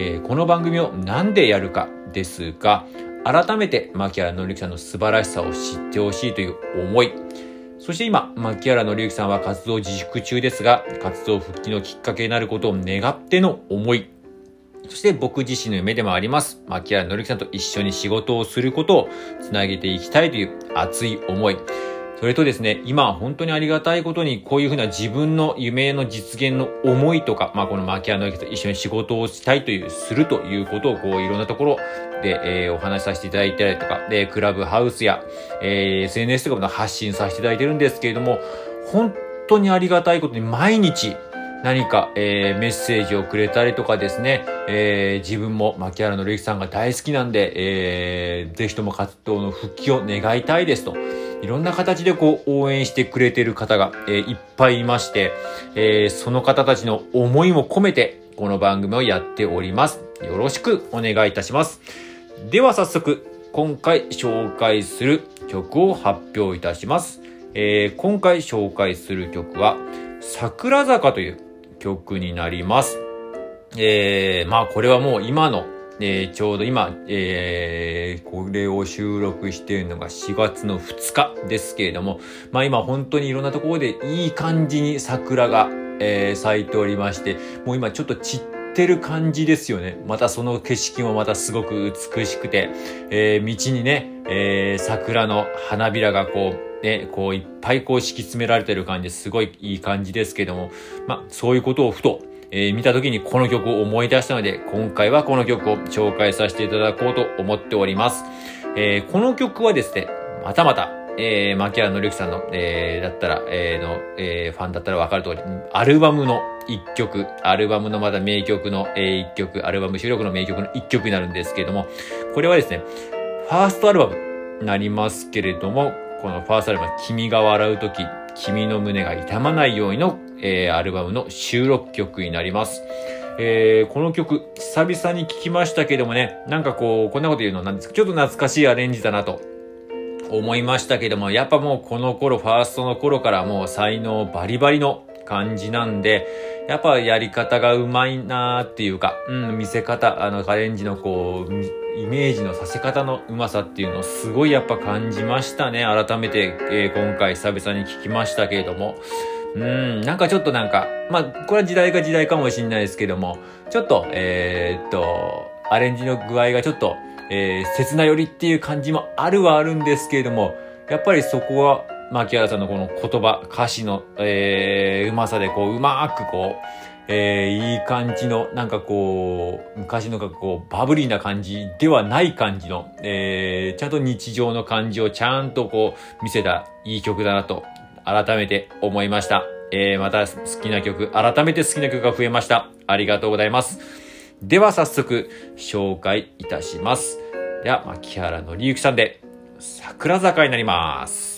えーこの番組をなんでやるかですが、改めて牧原紀之さんの素晴らしさを知ってほしいという思い、そして今、牧原紀之さんは活動自粛中ですが、活動復帰のきっかけになることを願っての思い、そして僕自身の夢でもあります。牧原紀之さんと一緒に仕事をすることをつなげていきたいという熱い思い。それとですね、今本当にありがたいことにこういうふうな自分の夢の実現の思いとか、まあこの牧原紀之と一緒に仕事をしたいという、するということをこういろんなところで、えーお話しさせていただいたりとか、で、クラブハウスや、えー SNS とかも発信させていただいてるんですけれども、本当にありがたいことに毎日何か、えーメッセージをくれたりとかですね、えー自分も牧原紀之さんが大好きなんで、えーぜひとも活動の復帰を願いたいですと。いろんな形でこう応援してくれてる方が、えーいっぱいいまして、えーその方たちの思いも込めて、この番組をやっております。よろしくお願いいたします。では早速、今回紹介する曲を発表いたします。えー今回紹介する曲は、桜坂という曲になります。えー、まあこれはもう今の、えーちょうど今、えーこれを収録しているのが4月の2日ですけれども、まあ今本当にいろんなところでいい感じに桜が、えー咲いておりまして、もう今ちょっと散ってる感じですよね。またその景色もまたすごく美しくて、えー道にね、えー桜の花びらがこう、ね、こういっぱいこう敷き詰められてる感じですごいいい感じですけども、まあそういうことをふと、えー見た時にこの曲を思い出したので、今回はこの曲を紹介させていただこうと思っております。えーこの曲はですね、またまた、えー、牧原紀之さんの、えーだったら、えーの、えーファンだったらわかる通り、アルバムの一曲、アルバムのまだ名曲の、えー一曲、アルバム収録の名曲の一曲になるんですけれども、これはですね、ファーストアルバムになりますけれども、このファーストアルバム、君が笑うとき、君の胸が痛まないようにの、えーアルバムの収録曲になります。えーこの曲、久々に聴きましたけどもね、なんかこう、こんなこと言うのなんですけど、ちょっと懐かしいアレンジだなと思いましたけども、やっぱもうこの頃、ファーストの頃からもう才能バリバリの感じなんで、やっぱやり方がうまいなーっていうか、うん、見せ方、あの、アレンジのこう、イメージのさせ方のうまさっていうのをすごいやっぱ感じましたね。改めて、えー今回久々に聞きましたけれども。うん、なんかちょっとなんか、まあ、これは時代が時代かもしれないですけども、ちょっと、えーっと、アレンジの具合がちょっと、えー、切な寄りっていう感じもあるはあるんですけれども、やっぱりそこは、牧原さんのこの言葉、歌詞の、えー、うまさでこう、うまーくこう、えー、いい感じの、なんかこう、昔のがこう、バブリーな感じではない感じの、えー、ちゃんと日常の感じをちゃんとこう、見せたいい曲だなと、改めて思いました。えー、また好きな曲、改めて好きな曲が増えました。ありがとうございます。では早速、紹介いたします。では、牧原紀之さんで、桜坂になります。